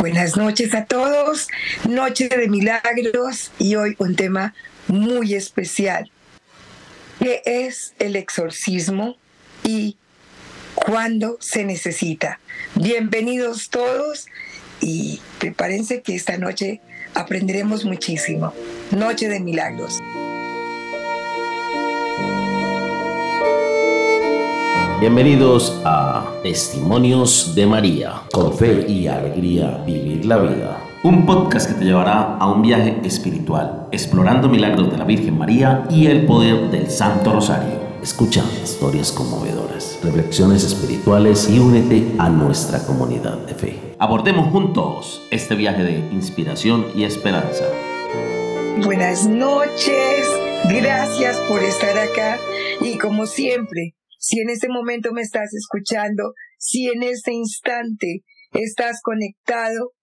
Buenas noches a todos, noche de milagros y hoy un tema muy especial. ¿Qué es el exorcismo y cuándo se necesita? Bienvenidos todos y prepárense que esta noche aprenderemos muchísimo. Noche de milagros. Bienvenidos a Testimonios de María. Con fe y alegría vivir la vida. Un podcast que te llevará a un viaje espiritual, explorando milagros de la Virgen María y el poder del Santo Rosario. Escucha historias conmovedoras, reflexiones espirituales y únete a nuestra comunidad de fe. Abordemos juntos este viaje de inspiración y esperanza. Buenas noches, gracias por estar acá y como siempre, si en este momento me estás escuchando, si en este instante estás conectado,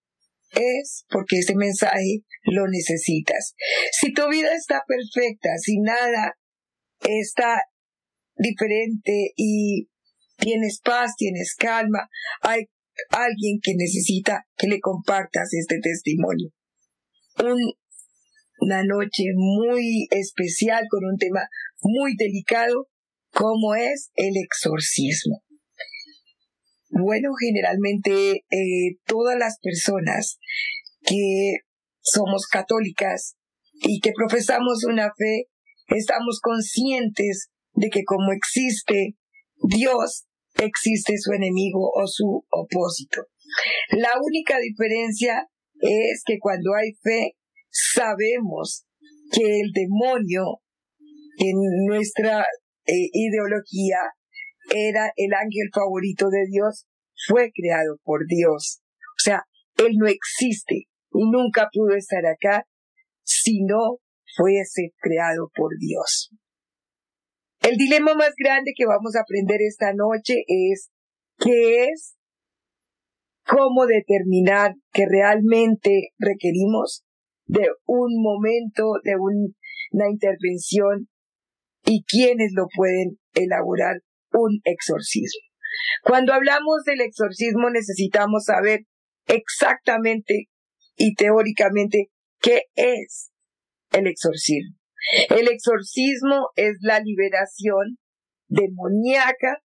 es porque ese mensaje lo necesitas. Si tu vida está perfecta, si nada está diferente y tienes paz, tienes calma, hay alguien que necesita que le compartas este testimonio. una noche muy especial con un tema muy delicado ¿Cómo es el exorcismo? Bueno, generalmente eh, todas las personas que somos católicas y que profesamos una fe, estamos conscientes de que como existe Dios, existe su enemigo o su opósito. La única diferencia es que cuando hay fe, sabemos que el demonio en nuestra eh, ideología era el ángel favorito de Dios, fue creado por Dios. O sea, Él no existe y nunca pudo estar acá si no fuese creado por Dios. El dilema más grande que vamos a aprender esta noche es qué es cómo determinar que realmente requerimos de un momento, de una intervención y quiénes lo pueden elaborar un exorcismo. Cuando hablamos del exorcismo necesitamos saber exactamente y teóricamente qué es el exorcismo. El exorcismo es la liberación demoníaca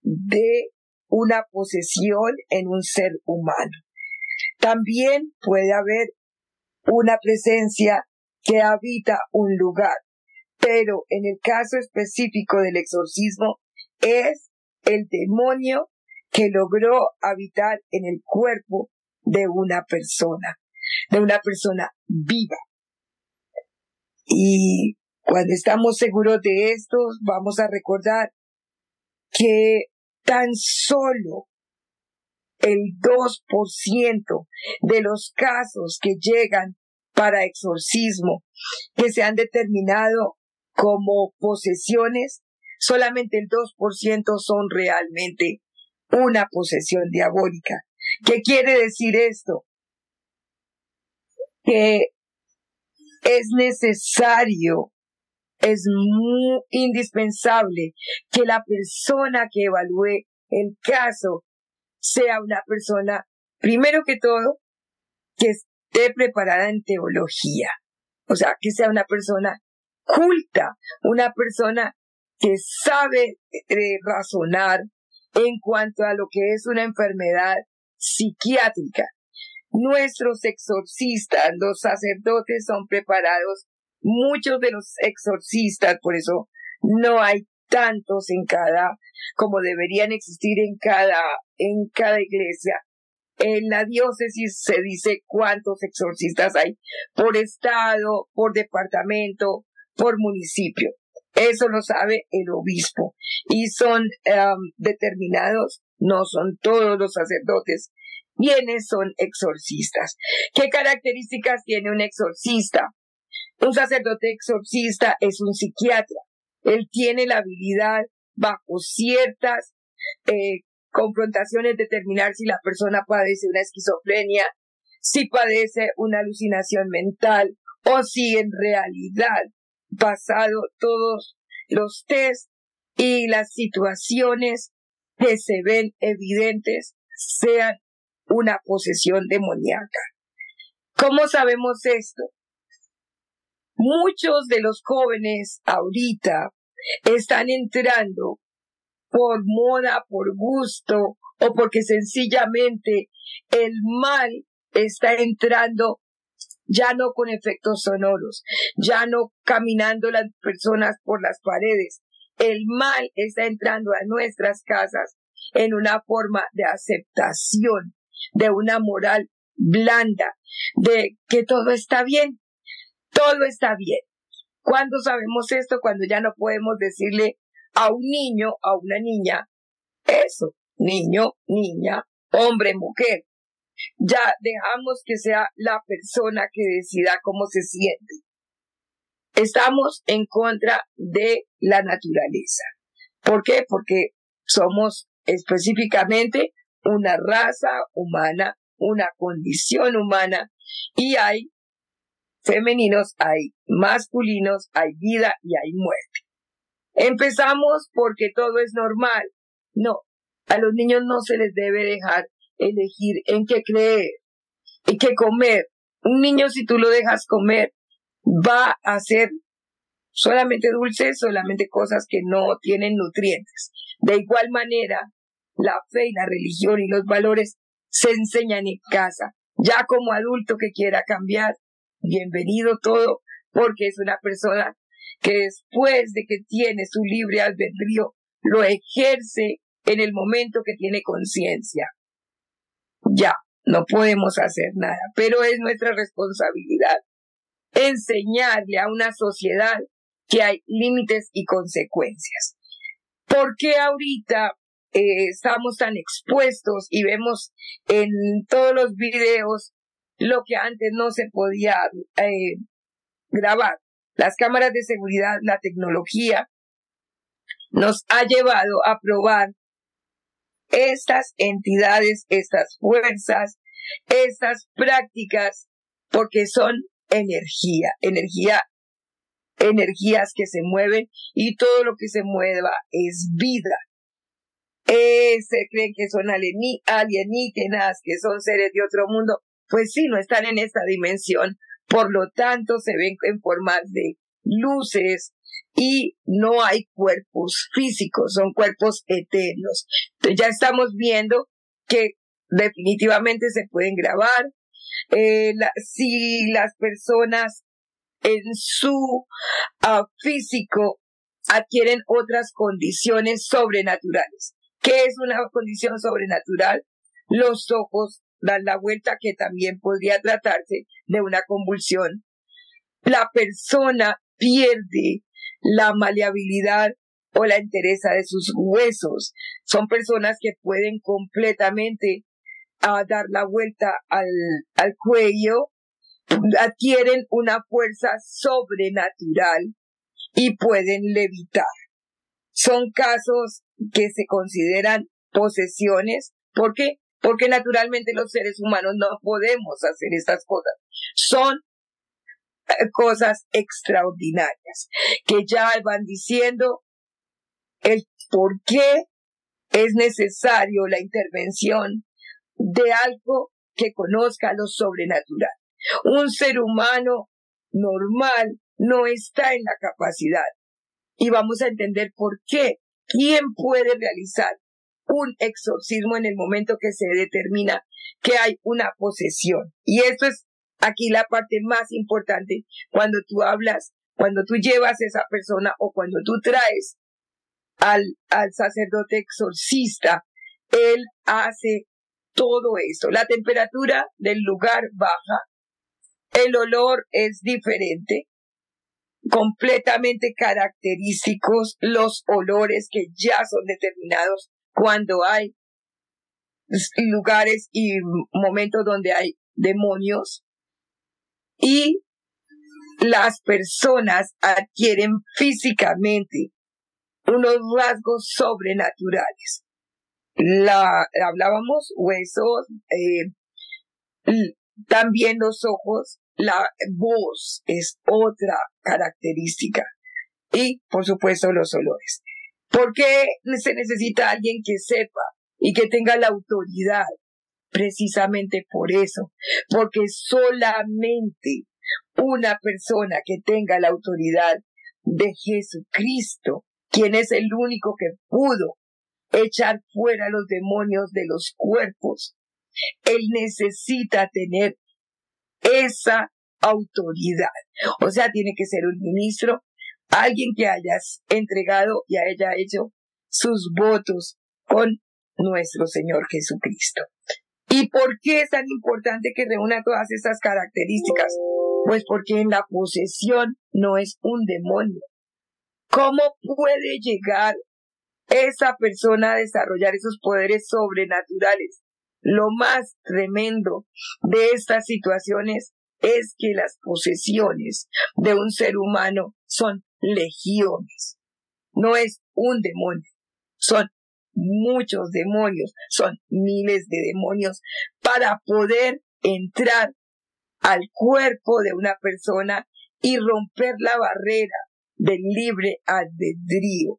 de una posesión en un ser humano. También puede haber una presencia que habita un lugar pero en el caso específico del exorcismo es el demonio que logró habitar en el cuerpo de una persona, de una persona viva. Y cuando estamos seguros de esto, vamos a recordar que tan solo el 2% de los casos que llegan para exorcismo que se han determinado como posesiones, solamente el 2% son realmente una posesión diabólica. ¿Qué quiere decir esto? Que es necesario, es muy indispensable que la persona que evalúe el caso sea una persona, primero que todo, que esté preparada en teología. O sea, que sea una persona culta, una persona que sabe eh, razonar en cuanto a lo que es una enfermedad psiquiátrica. Nuestros exorcistas, los sacerdotes son preparados, muchos de los exorcistas, por eso no hay tantos en cada, como deberían existir en cada, en cada iglesia. En la diócesis se dice cuántos exorcistas hay por estado, por departamento, por municipio. Eso lo sabe el obispo. Y son em, determinados, no son todos los sacerdotes, quienes son exorcistas. ¿Qué características tiene un exorcista? Un sacerdote exorcista es un psiquiatra. Él tiene la habilidad bajo ciertas eh, confrontaciones determinar si la persona padece una esquizofrenia, si padece una alucinación mental o si en realidad basado todos los test y las situaciones que se ven evidentes sean una posesión demoníaca. ¿Cómo sabemos esto? Muchos de los jóvenes ahorita están entrando por moda, por gusto o porque sencillamente el mal está entrando ya no con efectos sonoros, ya no caminando las personas por las paredes. El mal está entrando a nuestras casas en una forma de aceptación, de una moral blanda, de que todo está bien, todo está bien. ¿Cuándo sabemos esto? Cuando ya no podemos decirle a un niño, a una niña, eso, niño, niña, hombre, mujer. Ya dejamos que sea la persona que decida cómo se siente. Estamos en contra de la naturaleza. ¿Por qué? Porque somos específicamente una raza humana, una condición humana y hay femeninos, hay masculinos, hay vida y hay muerte. Empezamos porque todo es normal. No, a los niños no se les debe dejar elegir en qué creer y qué comer. Un niño si tú lo dejas comer va a hacer solamente dulces, solamente cosas que no tienen nutrientes. De igual manera, la fe y la religión y los valores se enseñan en casa. Ya como adulto que quiera cambiar, bienvenido todo, porque es una persona que después de que tiene su libre albedrío, lo ejerce en el momento que tiene conciencia. Ya, no podemos hacer nada, pero es nuestra responsabilidad enseñarle a una sociedad que hay límites y consecuencias. ¿Por qué ahorita eh, estamos tan expuestos y vemos en todos los videos lo que antes no se podía eh, grabar. Las cámaras de seguridad, la tecnología, nos ha llevado a probar estas entidades, estas fuerzas, estas prácticas, porque son energía, energía, energías que se mueven y todo lo que se mueva es vida. Eh, se creen que son alienígenas, que son seres de otro mundo, pues sí, no están en esta dimensión, por lo tanto se ven en formas de luces y no hay cuerpos físicos, son cuerpos etéreos. Entonces ya estamos viendo que definitivamente se pueden grabar. Eh, si las personas en su ah, físico adquieren otras condiciones sobrenaturales. ¿Qué es una condición sobrenatural? Los ojos dan la vuelta que también podría tratarse de una convulsión. La persona pierde la maleabilidad o la entereza de sus huesos. Son personas que pueden completamente ah, dar la vuelta al, al cuello, adquieren una fuerza sobrenatural y pueden levitar. Son casos que se consideran posesiones. ¿Por qué? porque naturalmente los seres humanos no podemos hacer estas cosas. Son cosas extraordinarias que ya van diciendo el por qué es necesario la intervención de algo que conozca lo sobrenatural. Un ser humano normal no está en la capacidad. Y vamos a entender por qué. ¿Quién puede realizar un exorcismo en el momento que se determina que hay una posesión. Y esto es aquí la parte más importante cuando tú hablas, cuando tú llevas a esa persona o cuando tú traes al, al sacerdote exorcista, él hace todo eso. La temperatura del lugar baja, el olor es diferente, completamente característicos los olores que ya son determinados cuando hay lugares y momentos donde hay demonios y las personas adquieren físicamente unos rasgos sobrenaturales. La, hablábamos huesos, eh, también los ojos, la voz es otra característica y por supuesto los olores. ¿Por qué se necesita alguien que sepa y que tenga la autoridad precisamente por eso, porque solamente una persona que tenga la autoridad de Jesucristo, quien es el único que pudo echar fuera los demonios de los cuerpos, él necesita tener esa autoridad. O sea, tiene que ser un ministro, alguien que hayas entregado y haya hecho sus votos con nuestro Señor Jesucristo. ¿Y por qué es tan importante que reúna todas estas características? Pues porque en la posesión no es un demonio. ¿Cómo puede llegar esa persona a desarrollar esos poderes sobrenaturales? Lo más tremendo de estas situaciones es que las posesiones de un ser humano son legiones. No es un demonio, son muchos demonios, son miles de demonios para poder entrar al cuerpo de una persona y romper la barrera del libre albedrío.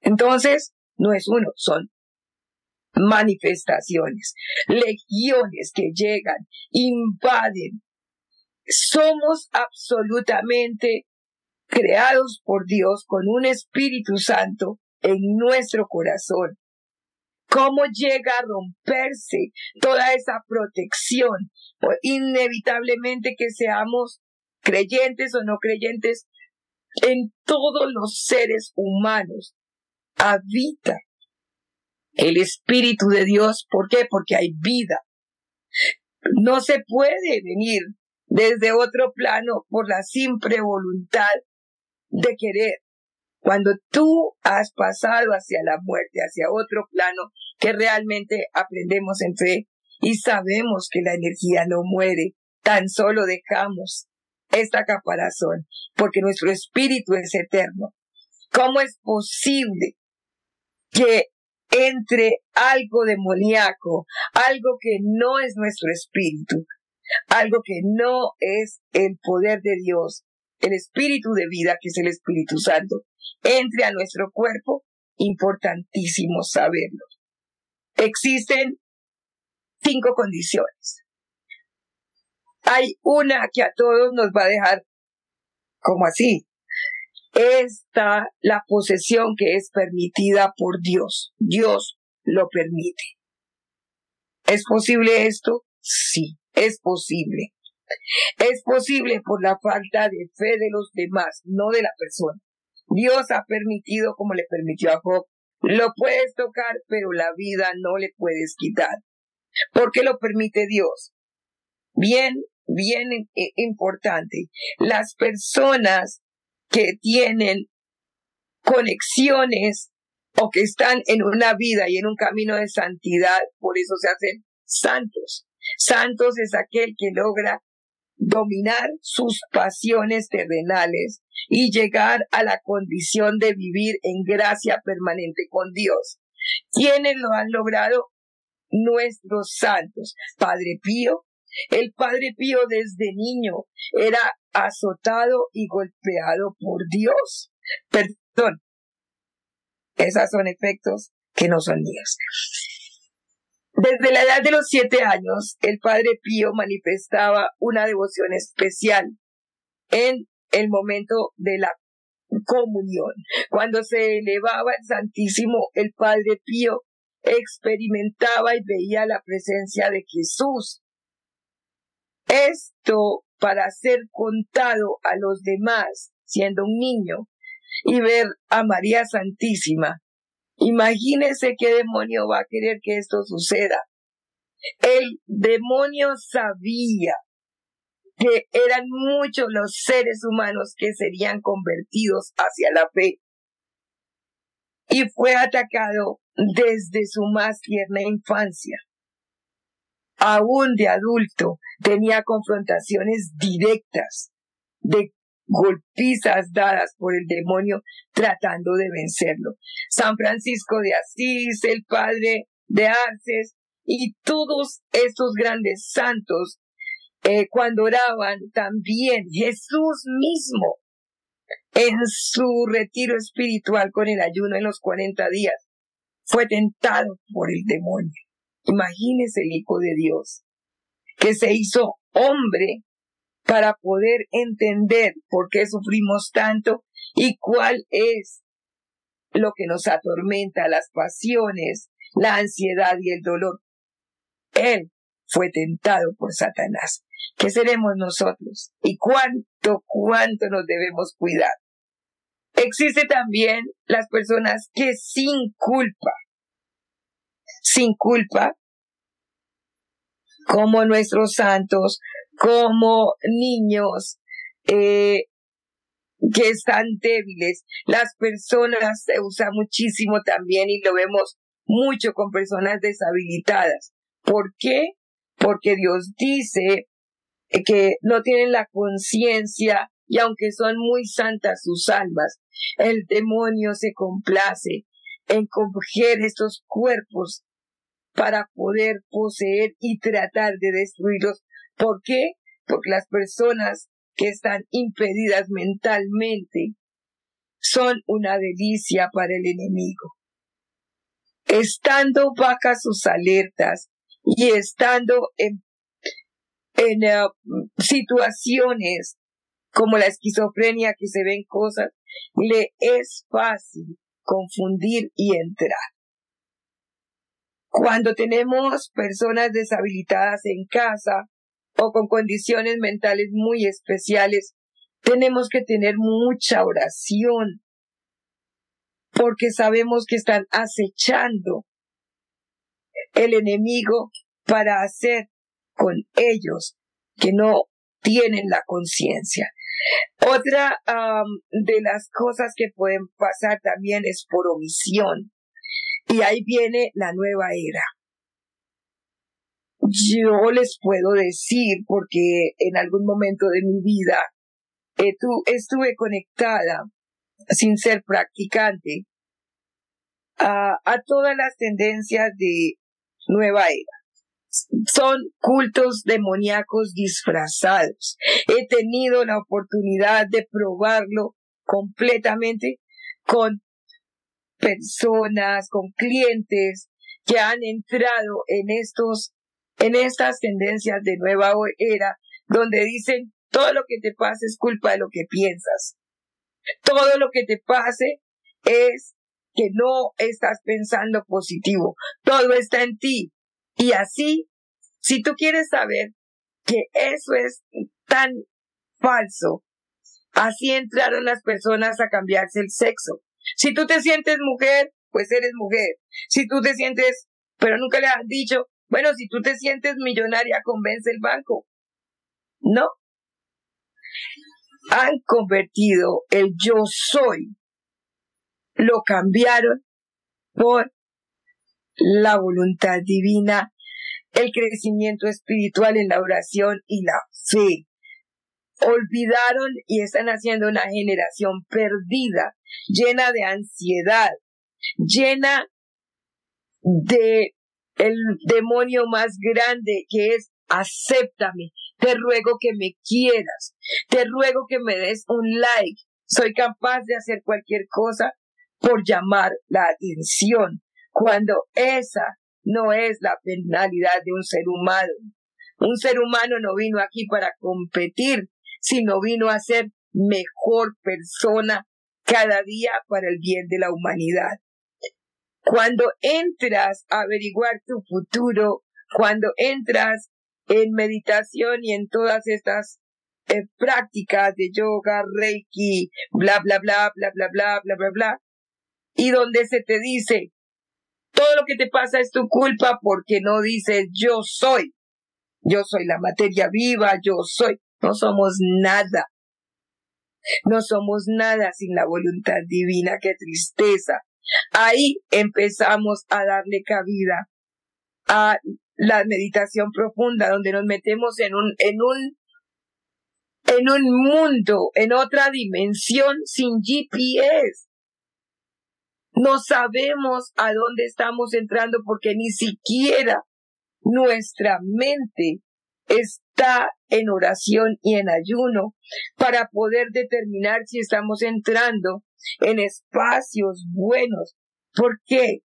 Entonces, no es uno, son manifestaciones, legiones que llegan, invaden. Somos absolutamente creados por Dios con un Espíritu Santo en nuestro corazón. ¿Cómo llega a romperse toda esa protección? Pues inevitablemente que seamos creyentes o no creyentes, en todos los seres humanos habita el Espíritu de Dios. ¿Por qué? Porque hay vida. No se puede venir desde otro plano por la simple voluntad de querer. Cuando tú has pasado hacia la muerte, hacia otro plano, que realmente aprendemos en fe y sabemos que la energía no muere, tan solo dejamos esta caparazón, porque nuestro espíritu es eterno. ¿Cómo es posible que entre algo demoníaco, algo que no es nuestro espíritu, algo que no es el poder de Dios, el espíritu de vida, que es el Espíritu Santo, entre a nuestro cuerpo, importantísimo saberlo. Existen cinco condiciones. Hay una que a todos nos va a dejar como así, está la posesión que es permitida por Dios. Dios lo permite. ¿Es posible esto? Sí, es posible. Es posible por la falta de fe de los demás, no de la persona. Dios ha permitido como le permitió a Job. Lo puedes tocar, pero la vida no le puedes quitar. ¿Por qué lo permite Dios? Bien, bien eh, importante. Las personas que tienen conexiones o que están en una vida y en un camino de santidad, por eso se hacen santos. Santos es aquel que logra dominar sus pasiones terrenales y llegar a la condición de vivir en gracia permanente con Dios. ¿Quiénes lo han logrado? Nuestros santos. Padre Pío, el Padre Pío desde niño era azotado y golpeado por Dios. Perdón. Esos son efectos que no son míos. Desde la edad de los siete años, el Padre Pío manifestaba una devoción especial en el momento de la comunión. Cuando se elevaba el Santísimo, el Padre Pío experimentaba y veía la presencia de Jesús. Esto para ser contado a los demás siendo un niño y ver a María Santísima. Imagínese qué demonio va a querer que esto suceda. El demonio sabía que eran muchos los seres humanos que serían convertidos hacia la fe. Y fue atacado desde su más tierna infancia aún de adulto, tenía confrontaciones directas de golpizas dadas por el demonio tratando de vencerlo. San Francisco de Asís, el padre de Arces y todos estos grandes santos, eh, cuando oraban también Jesús mismo en su retiro espiritual con el ayuno en los 40 días, fue tentado por el demonio. Imagínese el Hijo de Dios, que se hizo hombre para poder entender por qué sufrimos tanto y cuál es lo que nos atormenta, las pasiones, la ansiedad y el dolor. Él fue tentado por Satanás. ¿Qué seremos nosotros? ¿Y cuánto, cuánto nos debemos cuidar? Existe también las personas que sin culpa, sin culpa, como nuestros santos, como niños eh, que están débiles. Las personas se usa muchísimo también y lo vemos mucho con personas deshabilitadas. ¿Por qué? Porque Dios dice que no tienen la conciencia y aunque son muy santas sus almas, el demonio se complace en coger estos cuerpos para poder poseer y tratar de destruirlos. ¿Por qué? Porque las personas que están impedidas mentalmente son una delicia para el enemigo. Estando bajas sus alertas y estando en, eh, situaciones como la esquizofrenia que se ven cosas, le es fácil confundir y entrar. Cuando tenemos personas deshabilitadas en casa o con condiciones mentales muy especiales, tenemos que tener mucha oración porque sabemos que están acechando el enemigo para hacer con ellos que no tienen la conciencia. Otra de las cosas que pueden pasar también es por omisión. Y ahí viene la nueva era. Yo les puedo decir, porque en algún momento de mi vida eh, estuve conectada, sin ser practicante, a todas las tendencias de nueva era son cultos demoníacos disfrazados. He tenido la oportunidad de probarlo completamente con personas, con clientes que han entrado en estos, en estas tendencias de nueva era, donde dicen todo lo que te pase es culpa de lo que piensas. Todo lo que te pase es que no estás pensando positivo. Todo está en ti. Y así, si tú quieres saber que eso es tan falso, así entraron las personas a cambiarse el sexo. Si tú te sientes mujer, pues eres mujer. Si tú te sientes, pero nunca le han dicho, bueno, si tú te sientes millonaria, convence el banco. No. Han convertido el yo soy, lo cambiaron por la voluntad divina, el crecimiento espiritual en la oración y la fe. Olvidaron y están haciendo una generación perdida, llena de ansiedad, llena de el demonio más grande que es acéptame, te ruego que me quieras, te ruego que me des un like, soy capaz de hacer cualquier cosa por llamar la atención cuando esa no es la penalidad de un ser humano. Un ser humano no vino aquí para competir, sino vino a ser mejor persona cada día para el bien de la humanidad. Cuando entras a averiguar tu futuro, cuando entras en meditación y en todas estas eh, prácticas de yoga, reiki, bla, bla, bla, bla, bla, bla, bla, bla, bla, y donde se te dice, todo lo que te pasa es tu culpa porque no dices yo soy. Yo soy la materia viva, yo soy. No somos nada. No somos nada sin la voluntad divina, qué tristeza. Ahí empezamos a darle cabida a la meditación profunda, donde nos metemos en un, en un, en un mundo, en otra dimensión sin GPS. No sabemos a dónde estamos entrando porque ni siquiera nuestra mente está en oración y en ayuno para poder determinar si estamos entrando en espacios buenos. ¿Por qué?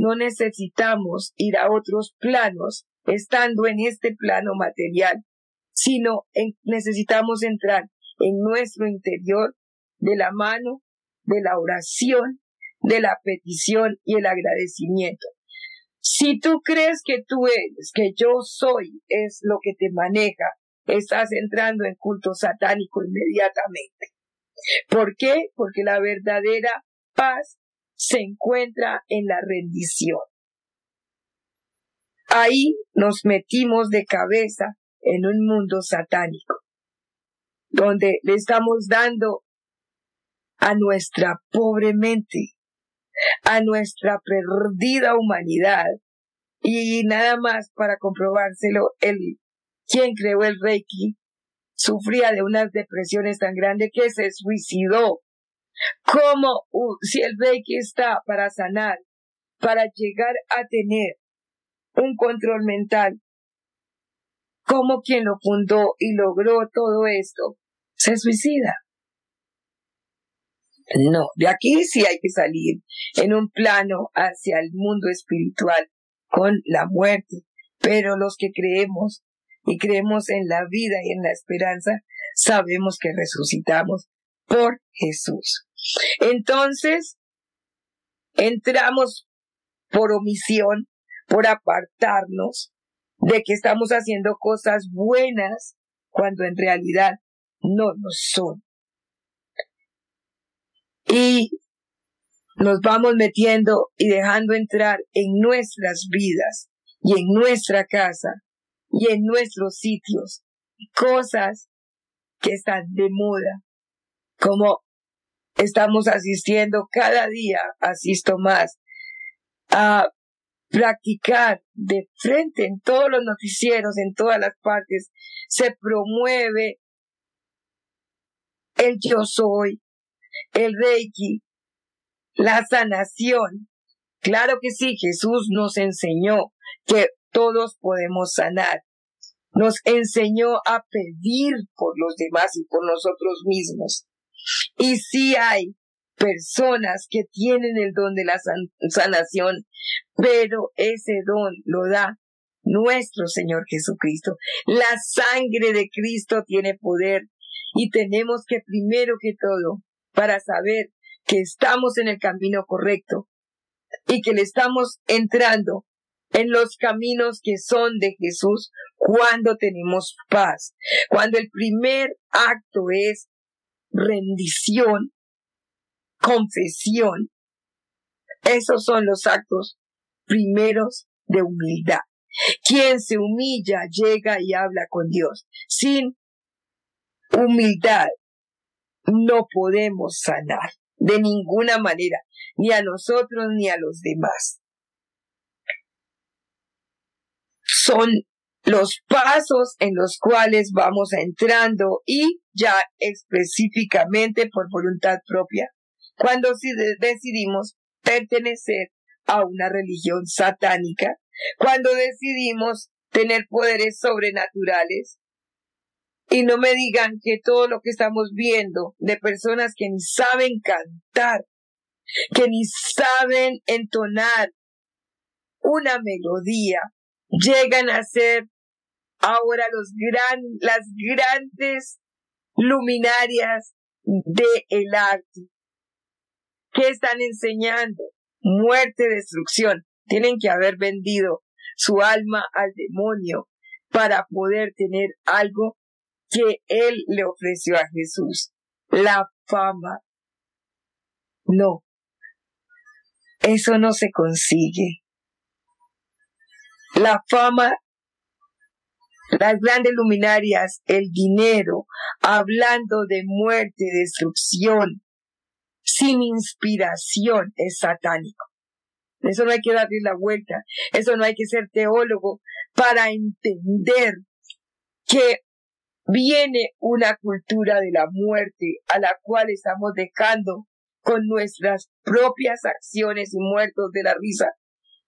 no necesitamos ir a otros planos estando en este plano material, sino necesitamos entrar en nuestro interior de la mano de la oración, de la petición y el agradecimiento. Si tú crees que tú eres, que yo soy, es lo que te maneja, estás entrando en culto satánico inmediatamente. ¿Por qué? Porque la verdadera paz se encuentra en la rendición. Ahí nos metimos de cabeza en un mundo satánico, donde le estamos dando a nuestra pobre mente, a nuestra perdida humanidad, y nada más para comprobárselo, el quien creó el Reiki sufría de unas depresiones tan grandes que se suicidó. ¿Cómo si el Reiki está para sanar, para llegar a tener un control mental? ¿Cómo quien lo fundó y logró todo esto se suicida? No, de aquí sí hay que salir en un plano hacia el mundo espiritual con la muerte, pero los que creemos y creemos en la vida y en la esperanza, sabemos que resucitamos por Jesús. Entonces, entramos por omisión, por apartarnos de que estamos haciendo cosas buenas cuando en realidad no lo son. Y nos vamos metiendo y dejando entrar en nuestras vidas y en nuestra casa y en nuestros sitios cosas que están de moda, como estamos asistiendo cada día, asisto más, a practicar de frente en todos los noticieros, en todas las partes, se promueve el yo soy, el reiki, la sanación. Claro que sí, Jesús nos enseñó que todos podemos sanar. Nos enseñó a pedir por los demás y por nosotros mismos. Y sí hay personas que tienen el don de la sanación, pero ese don lo da nuestro Señor Jesucristo. La sangre de Cristo tiene poder y tenemos que primero que todo, para saber que estamos en el camino correcto y que le estamos entrando en los caminos que son de Jesús cuando tenemos paz, cuando el primer acto es rendición, confesión. Esos son los actos primeros de humildad. Quien se humilla llega y habla con Dios. Sin humildad no podemos sanar de ninguna manera, ni a nosotros ni a los demás. Son los pasos en los cuales vamos entrando y ya específicamente por voluntad propia, cuando decidimos pertenecer a una religión satánica, cuando decidimos tener poderes sobrenaturales, y no me digan que todo lo que estamos viendo de personas que ni saben cantar, que ni saben entonar una melodía, llegan a ser ahora los gran, las grandes luminarias del el arte. ¿Qué están enseñando? Muerte, destrucción. Tienen que haber vendido su alma al demonio para poder tener algo que él le ofreció a Jesús, la fama. No, eso no se consigue. La fama, las grandes luminarias, el dinero, hablando de muerte, destrucción, sin inspiración, es satánico. Eso no hay que darle la vuelta. Eso no hay que ser teólogo para entender que viene una cultura de la muerte a la cual estamos dejando con nuestras propias acciones y muertos de la risa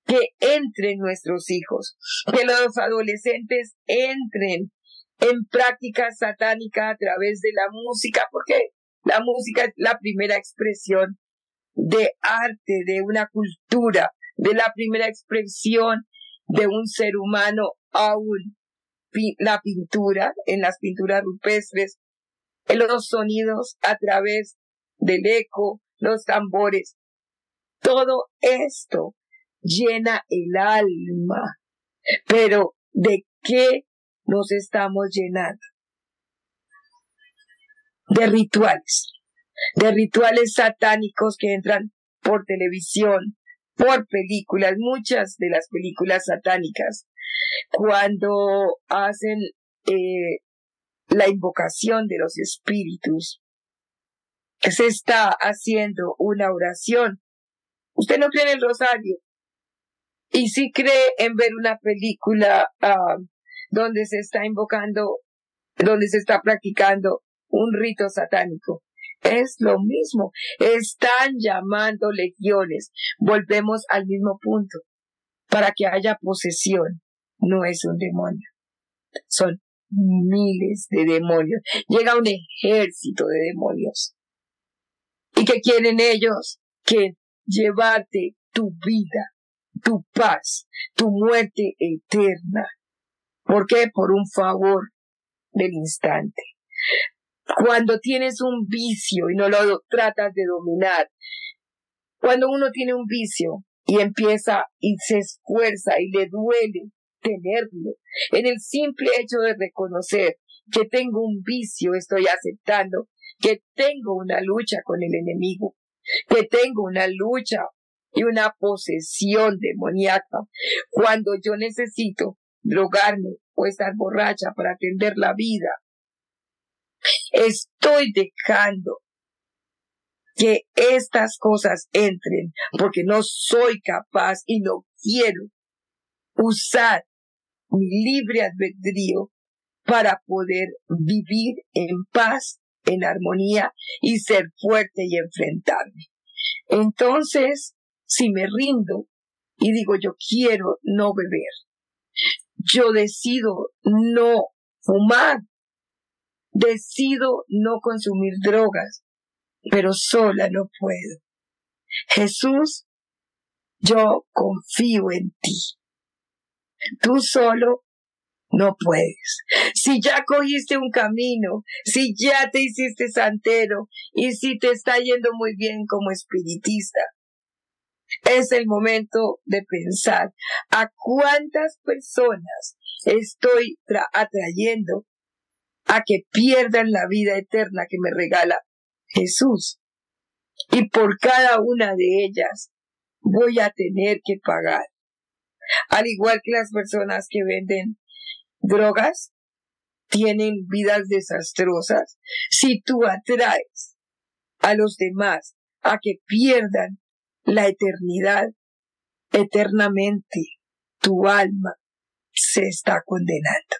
que entren nuestros hijos, que los adolescentes entren en práctica satánica a través de la música, porque la música es la primera expresión de arte, de una cultura, de la primera expresión de un ser humano aún la pintura, en las pinturas rupestres, en los sonidos a través del eco, los tambores. Todo esto llena el alma. Pero ¿de qué nos estamos llenando? De rituales, de rituales satánicos que entran por televisión, por películas, muchas de las películas satánicas, cuando hacen eh, la invocación de los espíritus, se está haciendo una oración. Usted no cree el rosario y sí cree en ver una película ah, donde se está invocando, donde se está practicando un rito satánico. Es lo mismo. Están llamando legiones. Volvemos al mismo punto. Para que haya posesión. No es un demonio. Son miles de demonios. Llega un ejército de demonios. ¿Y qué quieren ellos? Que llevarte tu vida, tu paz, tu muerte eterna. ¿Por qué? Por un favor del instante. Cuando tienes un vicio y no lo tratas de dominar, cuando uno tiene un vicio y empieza y se esfuerza y le duele tenerlo, en el simple hecho de reconocer que tengo un vicio, estoy aceptando que tengo una lucha con el enemigo, que tengo una lucha y una posesión demoníaca. Cuando yo necesito drogarme o estar borracha para atender la vida, estoy dejando que estas cosas entren porque no soy capaz y no quiero usar mi libre albedrío para poder vivir en paz, en armonía y ser fuerte y enfrentarme. Entonces, si me rindo y digo yo quiero no beber, yo decido no fumar, decido no consumir drogas, pero sola no puedo. Jesús, yo confío en ti. Tú solo no puedes. Si ya cogiste un camino, si ya te hiciste santero y si te está yendo muy bien como espiritista, es el momento de pensar a cuántas personas estoy atrayendo a que pierdan la vida eterna que me regala Jesús. Y por cada una de ellas voy a tener que pagar. Al igual que las personas que venden drogas, tienen vidas desastrosas. Si tú atraes a los demás a que pierdan la eternidad, eternamente tu alma se está condenando.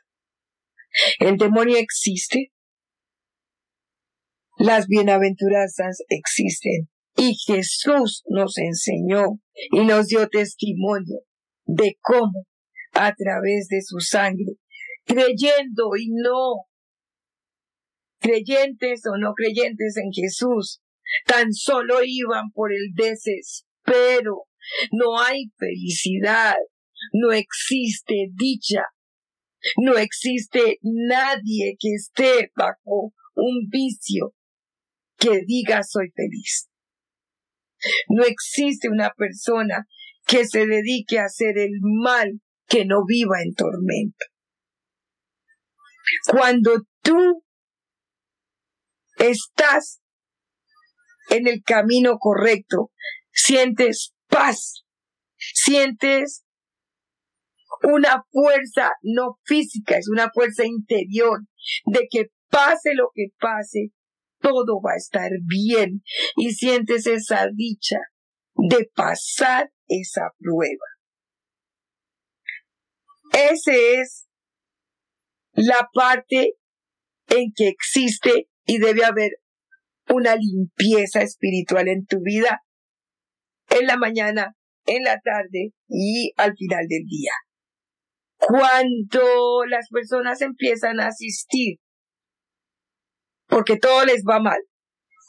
El demonio existe, las bienaventuranzas existen y Jesús nos enseñó y nos dio testimonio de cómo a través de su sangre, creyendo y no creyentes o no creyentes en Jesús, tan solo iban por el desespero. No hay felicidad, no existe dicha, no existe nadie que esté bajo un vicio que diga soy feliz. No existe una persona que se dedique a hacer el mal que no viva en tormento. Cuando tú estás en el camino correcto, sientes paz, sientes una fuerza no física, es una fuerza interior de que pase lo que pase, todo va a estar bien y sientes esa dicha de pasar esa prueba. Ese es la parte en que existe y debe haber una limpieza espiritual en tu vida, en la mañana, en la tarde y al final del día. Cuando las personas empiezan a asistir, porque todo les va mal,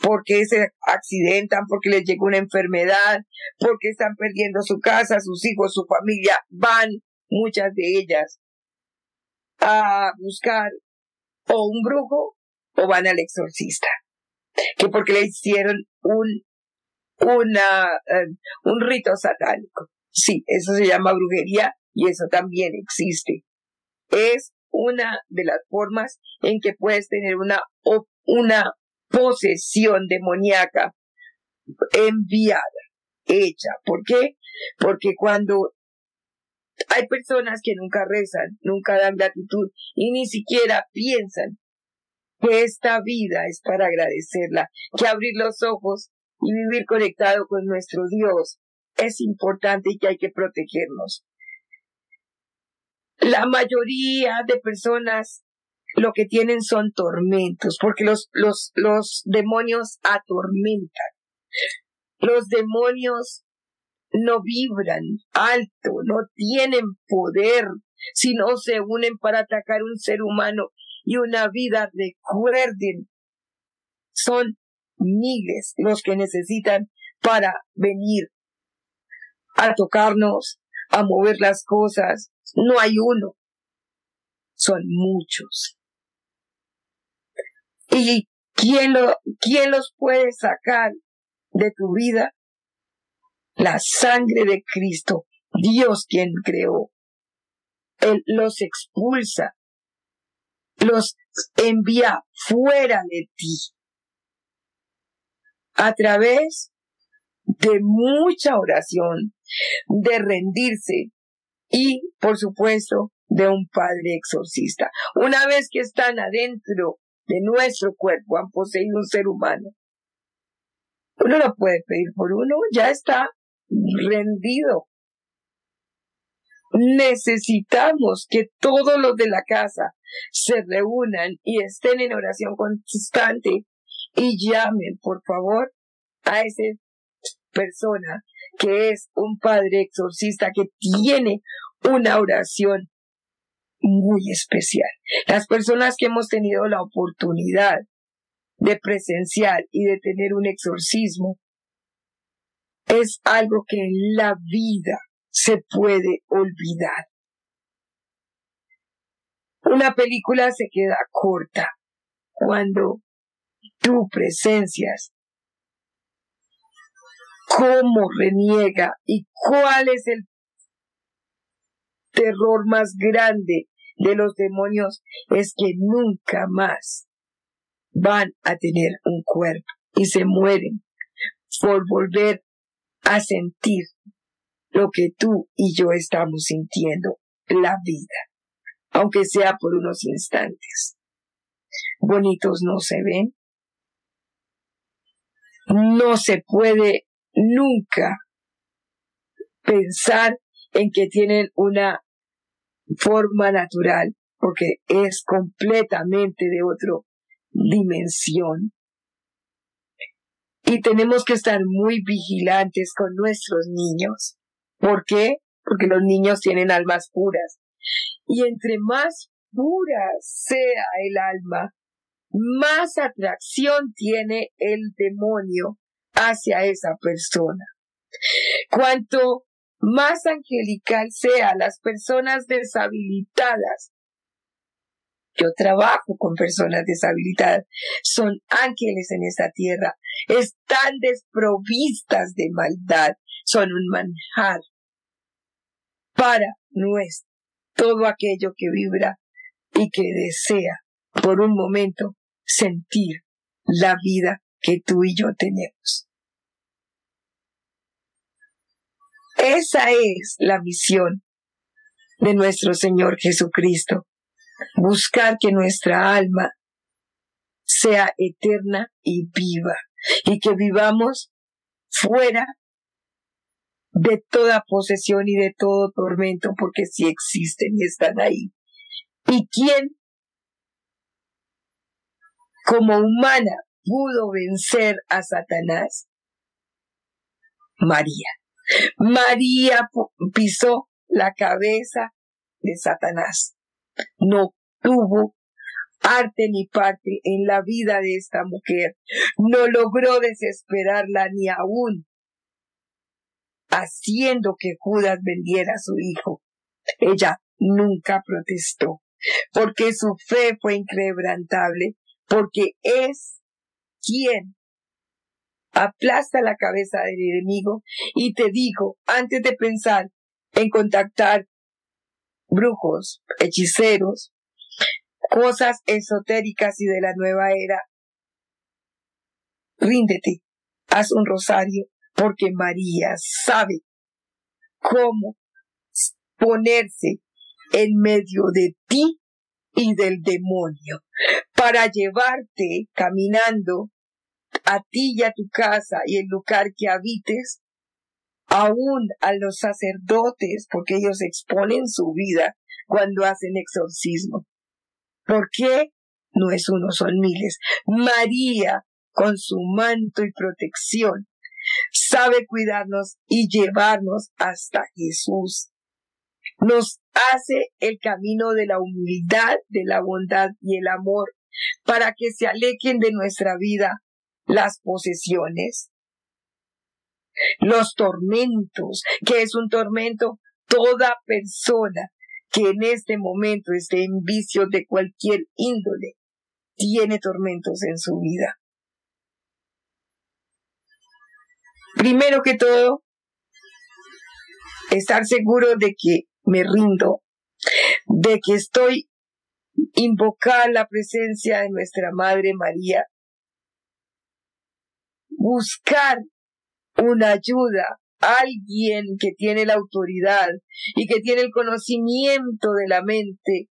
porque se accidentan, porque les llega una enfermedad, porque están perdiendo su casa, sus hijos, su familia, van muchas de ellas a buscar o un brujo o van al exorcista, que porque le hicieron un una eh, un rito satánico. Sí, eso se llama brujería y eso también existe. Es una de las formas en que puedes tener una una posesión demoníaca enviada, hecha. ¿Por qué? Porque cuando hay personas que nunca rezan, nunca dan gratitud y ni siquiera piensan que esta vida es para agradecerla, que abrir los ojos y vivir conectado con nuestro Dios es importante y que hay que protegernos. La mayoría de personas lo que tienen son tormentos, porque los, los, los demonios atormentan. Los demonios no vibran alto, no tienen poder, si no se unen para atacar un ser humano y una vida. Recuerden, son miles los que necesitan para venir a tocarnos, a mover las cosas. No hay uno, son muchos. ¿Y quién, lo, quién los puede sacar de tu vida? La sangre de Cristo, Dios quien creó. Él los expulsa, los envía fuera de ti a través de mucha oración, de rendirse y, por supuesto, de un padre exorcista. Una vez que están adentro de nuestro cuerpo han poseído un ser humano. Uno no puede pedir por uno, ya está rendido. Necesitamos que todos los de la casa se reúnan y estén en oración constante y llamen, por favor, a esa persona que es un padre exorcista que tiene una oración muy especial. Las personas que hemos tenido la oportunidad de presenciar y de tener un exorcismo es algo que en la vida se puede olvidar. Una película se queda corta cuando tú presencias cómo reniega y cuál es el terror más grande de los demonios es que nunca más van a tener un cuerpo y se mueren por volver a sentir lo que tú y yo estamos sintiendo, la vida, aunque sea por unos instantes. Bonitos no se ven. No se puede nunca pensar en que tienen una forma natural, porque es completamente de otra dimensión. Y tenemos que estar muy vigilantes con nuestros niños. ¿Por qué? Porque los niños tienen almas puras. Y entre más pura sea el alma, más atracción tiene el demonio hacia esa persona. Cuanto más angelical sea las personas deshabilitadas. Yo trabajo con personas deshabilitadas. Son ángeles en esta tierra. Están desprovistas de maldad. Son un manjar para nuestro, todo aquello que vibra y que desea por un momento sentir la vida que tú y yo tenemos. Esa es la misión de nuestro Señor Jesucristo. Buscar que nuestra alma sea eterna y viva y que vivamos fuera de toda posesión y de todo tormento porque sí existen y están ahí. ¿Y quién como humana pudo vencer a Satanás? María. María pisó la cabeza de Satanás. No tuvo arte ni parte en la vida de esta mujer. No logró desesperarla ni aún haciendo que Judas vendiera a su hijo. Ella nunca protestó, porque su fe fue inquebrantable, porque es quien aplasta la cabeza del enemigo y te digo, antes de pensar en contactar brujos, hechiceros, cosas esotéricas y de la nueva era, ríndete, haz un rosario, porque María sabe cómo ponerse en medio de ti y del demonio para llevarte caminando a ti y a tu casa y el lugar que habites, aún a los sacerdotes, porque ellos exponen su vida cuando hacen exorcismo. ¿Por qué? No es uno, son miles. María, con su manto y protección, sabe cuidarnos y llevarnos hasta Jesús. Nos hace el camino de la humildad, de la bondad y el amor para que se alejen de nuestra vida las posesiones, los tormentos, que es un tormento toda persona que en este momento esté en vicio de cualquier índole, tiene tormentos en su vida. Primero que todo, estar seguro de que me rindo, de que estoy invocar la presencia de nuestra Madre María, buscar una ayuda, alguien que tiene la autoridad y que tiene el conocimiento de la mente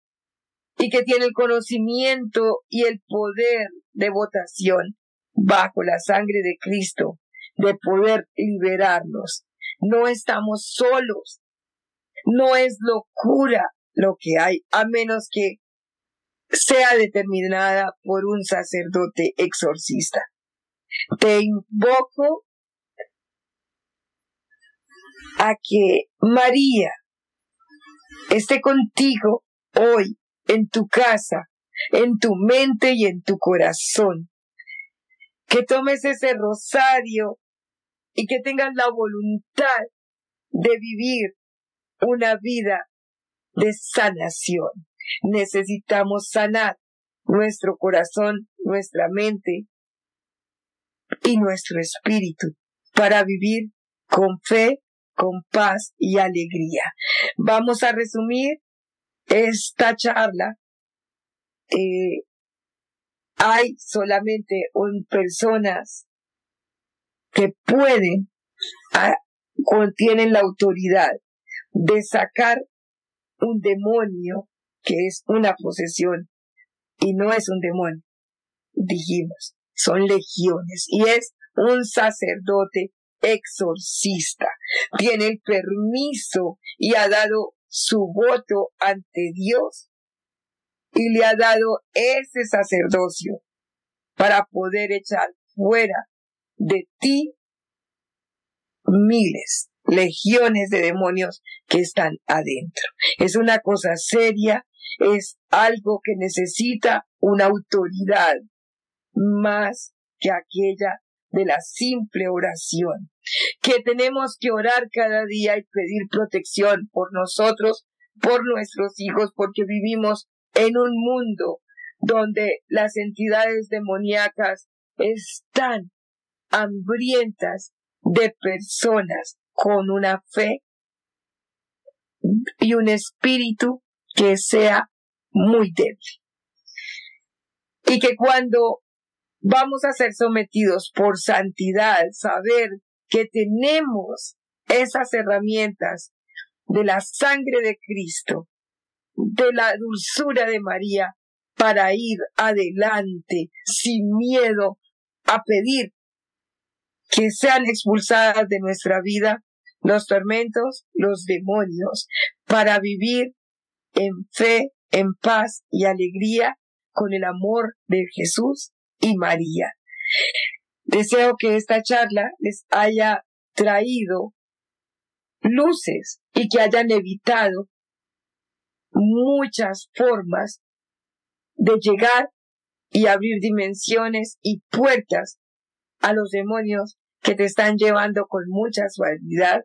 y que tiene el conocimiento y el poder de votación bajo la sangre de Cristo de poder liberarnos. No estamos solos. No es locura lo que hay, a menos que sea determinada por un sacerdote exorcista. Te invoco a que María esté contigo hoy en tu casa, en tu mente y en tu corazón. Que tomes ese rosario y que tengas la voluntad de vivir una vida de sanación. Necesitamos sanar nuestro corazón, nuestra mente y nuestro espíritu para vivir con fe, con paz y alegría. Vamos a resumir esta charla. Eh, hay solamente un, personas que pueden, contienen la autoridad de sacar un demonio que es una posesión y no es un demonio, dijimos, son legiones y es un sacerdote exorcista. Tiene el permiso y ha dado su voto ante Dios y le ha dado ese sacerdocio para poder echar fuera de ti miles, legiones de demonios que están adentro. Es una cosa seria, es algo que necesita una autoridad más que aquella de la simple oración, que tenemos que orar cada día y pedir protección por nosotros, por nuestros hijos, porque vivimos en un mundo donde las entidades demoníacas están hambrientas de personas con una fe y un espíritu que sea muy débil. Y que cuando vamos a ser sometidos por santidad, saber que tenemos esas herramientas de la sangre de Cristo, de la dulzura de María, para ir adelante sin miedo a pedir que sean expulsadas de nuestra vida los tormentos, los demonios, para vivir en fe, en paz y alegría con el amor de Jesús y María. Deseo que esta charla les haya traído luces y que hayan evitado muchas formas de llegar y abrir dimensiones y puertas a los demonios que te están llevando con mucha suavidad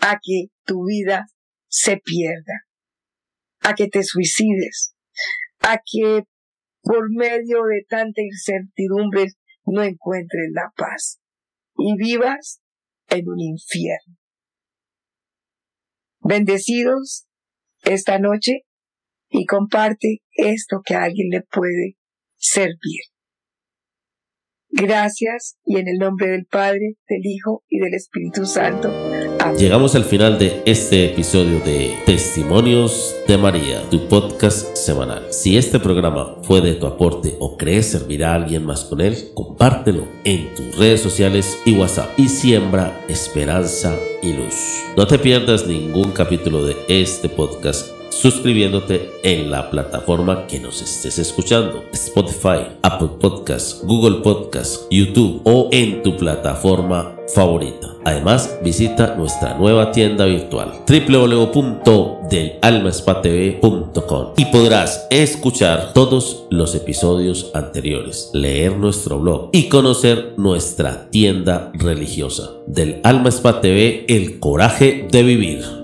a que tu vida se pierda, a que te suicides, a que por medio de tanta incertidumbre no encuentres la paz y vivas en un infierno. Bendecidos esta noche y comparte esto que a alguien le puede servir. Gracias y en el nombre del Padre, del Hijo y del Espíritu Santo. Amén. Llegamos al final de este episodio de Testimonios de María, tu podcast semanal. Si este programa fue de tu aporte o crees servirá a alguien más con él, compártelo en tus redes sociales y WhatsApp y siembra esperanza y luz. No te pierdas ningún capítulo de este podcast suscribiéndote en la plataforma que nos estés escuchando, Spotify, Apple Podcasts, Google Podcasts, YouTube o en tu plataforma favorita. Además, visita nuestra nueva tienda virtual www.delalmaspatv.com y podrás escuchar todos los episodios anteriores, leer nuestro blog y conocer nuestra tienda religiosa. Del Alma Spa TV, el coraje de vivir.